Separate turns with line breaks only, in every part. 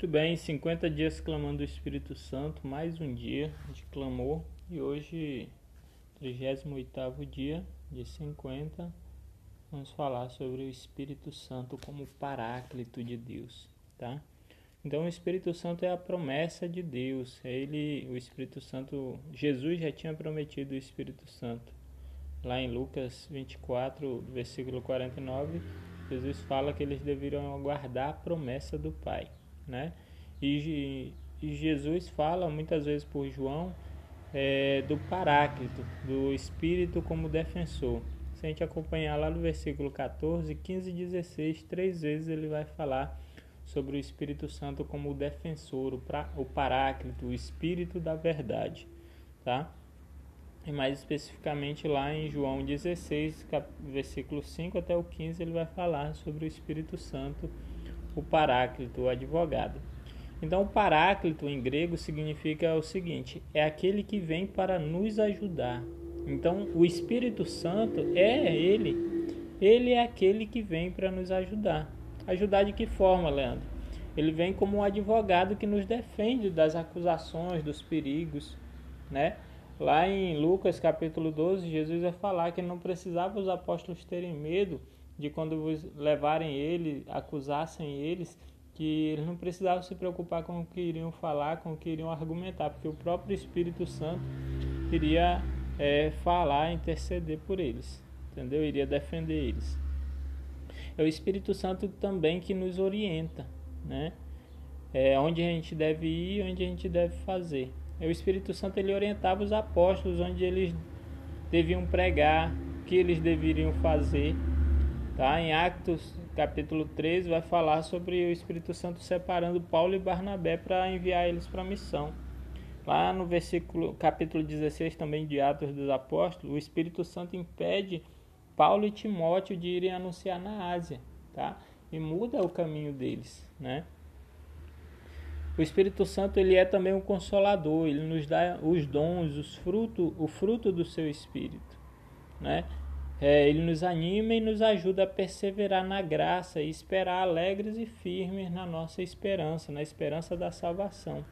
Muito bem, 50 dias clamando o Espírito Santo, mais um dia de clamor e hoje, 38 dia de 50, vamos falar sobre o Espírito Santo como paráclito de Deus, tá? Então o Espírito Santo é a promessa de Deus, é ele, o Espírito Santo, Jesus já tinha prometido o Espírito Santo. Lá em Lucas 24, versículo 49, Jesus fala que eles deveriam aguardar a promessa do Pai né? E, e Jesus fala muitas vezes por João é, do Paráclito, do Espírito como defensor. Se a gente acompanhar lá no versículo 14, 15 e 16, três vezes ele vai falar sobre o Espírito Santo como o defensor, o, pra, o Paráclito, o Espírito da verdade, tá? E mais especificamente lá em João 16, cap, versículo 5 até o 15, ele vai falar sobre o Espírito Santo o paráclito, o advogado. Então, o paráclito em grego significa o seguinte: é aquele que vem para nos ajudar. Então, o Espírito Santo é ele, ele é aquele que vem para nos ajudar. Ajudar de que forma, Leandro? Ele vem como um advogado que nos defende das acusações, dos perigos, né? Lá em Lucas capítulo 12, Jesus vai falar que não precisava os apóstolos terem medo de quando vos levarem ele, acusassem eles, que eles não precisavam se preocupar com o que iriam falar, com o que iriam argumentar, porque o próprio Espírito Santo iria é, falar, interceder por eles, entendeu? Iria defender eles. É o Espírito Santo também que nos orienta, né? É, onde a gente deve ir, onde a gente deve fazer. É o Espírito Santo ele orientava os apóstolos onde eles deviam pregar, o que eles deveriam fazer Tá? Em Actos capítulo 13 vai falar sobre o Espírito Santo separando Paulo e Barnabé para enviar eles para a missão. Lá no versículo capítulo 16 também de Atos dos Apóstolos, o Espírito Santo impede Paulo e Timóteo de irem anunciar na Ásia, tá? E muda o caminho deles, né? O Espírito Santo ele é também um consolador, ele nos dá os dons, os frutos, o fruto do seu espírito, né? É, ele nos anima e nos ajuda a perseverar na graça e esperar alegres e firmes na nossa esperança, na esperança da salvação.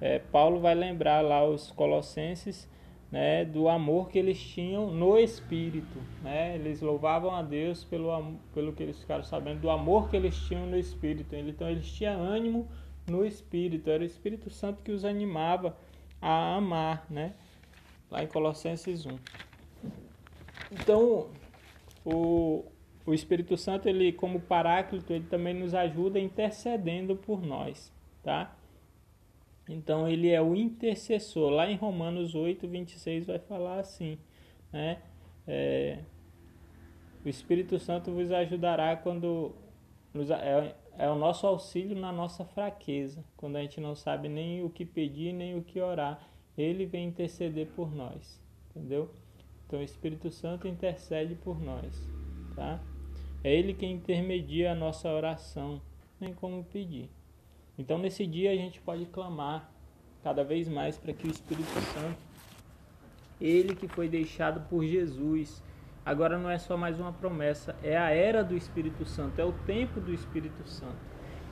É, Paulo vai lembrar lá os colossenses né, do amor que eles tinham no Espírito. Né? Eles louvavam a Deus pelo, pelo que eles ficaram sabendo, do amor que eles tinham no Espírito. Então eles tinham ânimo no Espírito, era o Espírito Santo que os animava a amar, né? lá em Colossenses 1. Então, o, o Espírito Santo, ele como paráclito, ele também nos ajuda intercedendo por nós, tá? Então, ele é o intercessor. Lá em Romanos 8, 26 vai falar assim, né? É, o Espírito Santo vos ajudará quando nos, é, é o nosso auxílio na nossa fraqueza, quando a gente não sabe nem o que pedir, nem o que orar. Ele vem interceder por nós, entendeu? Então o Espírito Santo intercede por nós, tá? É ele quem intermedia a nossa oração, nem como pedir. Então nesse dia a gente pode clamar cada vez mais para que o Espírito Santo, ele que foi deixado por Jesus, agora não é só mais uma promessa, é a era do Espírito Santo, é o tempo do Espírito Santo.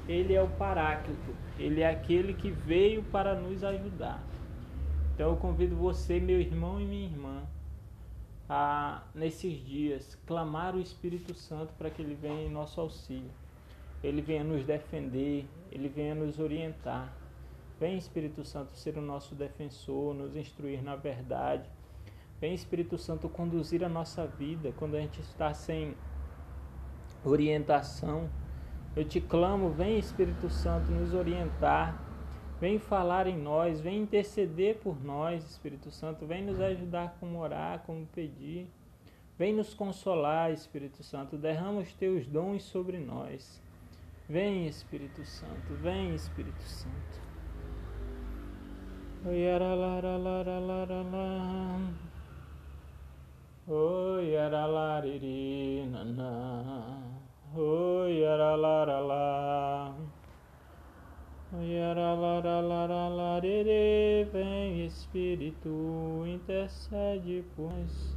Ele é o Paráclito, ele é aquele que veio para nos ajudar. Então eu convido você, meu irmão e minha irmã, a, nesses dias, clamar o Espírito Santo para que ele venha em nosso auxílio. Ele venha nos defender, ele venha nos orientar. Vem, Espírito Santo, ser o nosso defensor, nos instruir na verdade. Vem, Espírito Santo, conduzir a nossa vida quando a gente está sem orientação. Eu te clamo, vem, Espírito Santo, nos orientar Vem falar em nós, vem interceder por nós, Espírito Santo. Vem nos ajudar como orar, como pedir. Vem nos consolar, Espírito Santo. Derrama os teus dons sobre nós. Vem, Espírito Santo. Vem, Espírito Santo. Oi, Oi. Oi, aralarala. Vem Espírito, intercede por nós.